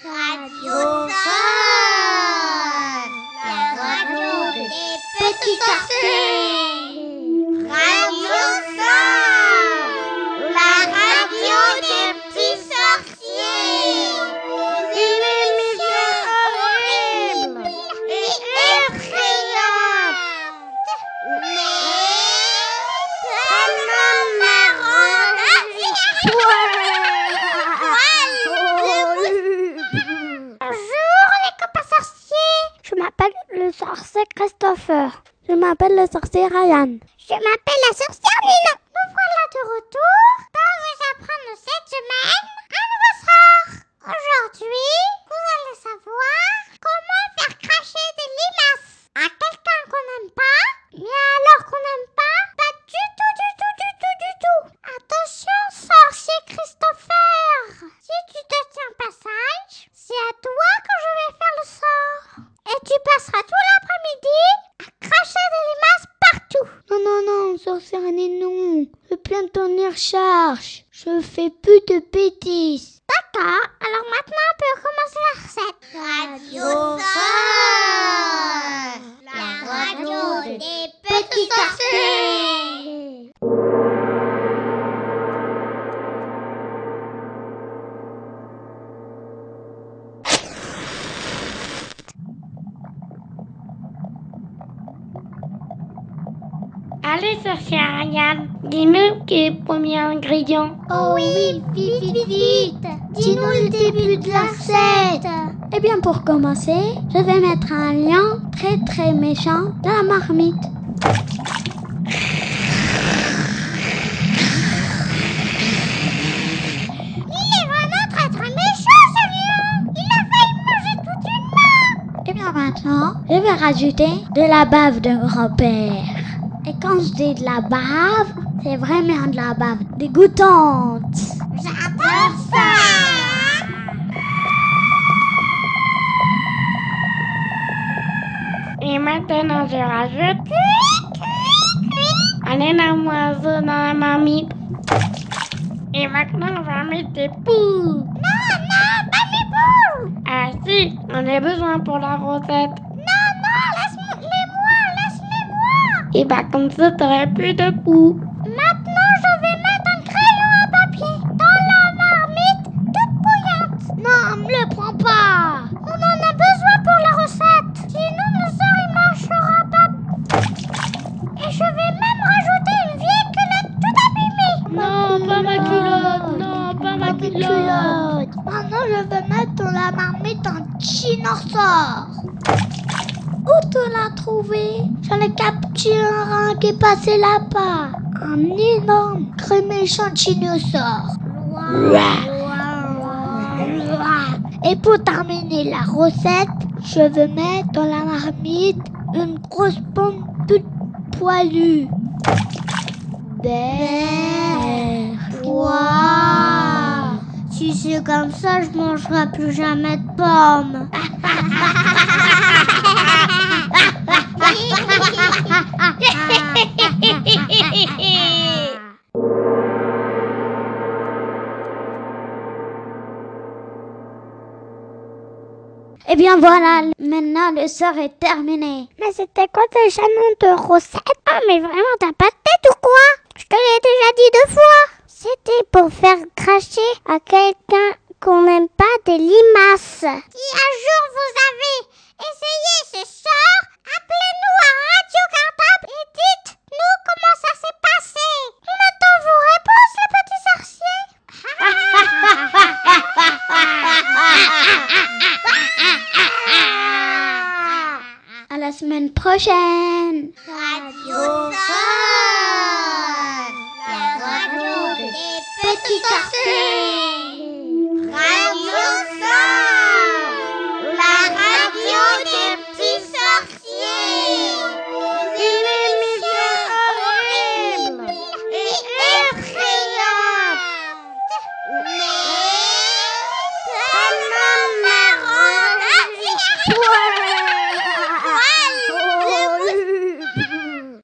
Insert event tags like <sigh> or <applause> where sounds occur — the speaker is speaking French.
Radio Sol La radio des petits sorciers Christopher. Je m'appelle le sorcier Ryan. Je m'appelle la sorcière Nina. Nous voilà de retour pour vous apprendre cette semaine un nouveau sort. Aujourd'hui, vous allez savoir comment faire cracher des limaces à quelqu'un qu'on n'aime pas, mais alors qu'on n'aime pas, pas du tout, du tout, du tout, du tout. Attention, sorcier Christopher. Si tu te tiens passage, c'est à toi que je vais faire le sort. Et tu passeras tout l'après-midi à cracher des limaces partout. Non, non, non, sorcière non. Je Je fais plus de bêtises. D'accord, alors maintenant on peut commencer la recette. Radio La radio des petits sorciers Allez, sorcière Ryan, dis-nous quel est le premier ingrédient. Oh oui, vite, vite, vite Dis-nous le début de la recette Eh bien, pour commencer, je vais mettre un lion très très méchant dans la marmite. Il est vraiment très très méchant ce lion Il a failli manger toute une main Et bien maintenant, je vais rajouter de la bave de grand-père. Et quand je dis de la bave, c'est vraiment de la bave dégoûtante. J'adore ça Et maintenant, je rajoute un énorme oiseau dans la marmite. Et maintenant, on va mettre des poules. Non, non, pas mes poules Ah si, on a besoin pour la recette. Et bah comme ça, t'aurais plus de poules. Maintenant, je vais mettre un crayon à papier dans la marmite toute bouillante. Non, me le prends pas. On en a besoin pour la recette. Sinon, le sort, il marchera pas. Et je vais même rajouter une vieille culotte toute abîmée. Non, pas ma culotte. Non, pas ma culotte. culotte. Maintenant, je vais mettre dans la marmite un dinosaure. Tu l'as trouvé J'en ai capturé un qui est passé là-bas. Un énorme, très méchant dinosaure. Et pour terminer la recette, je vais mettre dans la marmite une grosse pomme toute poilue. Si c'est comme ça, je mangerai plus jamais de pommes. <laughs> bien voilà, maintenant le sort est terminé. Mais c'était quoi déjà nom de recette Ah, mais vraiment, t'as pas de tête ou quoi? Je te l'ai déjà dit deux fois. C'était pour faire cracher à quelqu'un qu'on n'aime pas des limaces. Si un jour vous avez essayé ce sort, appelez-nous à Radio Cartable semaine prochaine. Radio Sol, la radio des petits.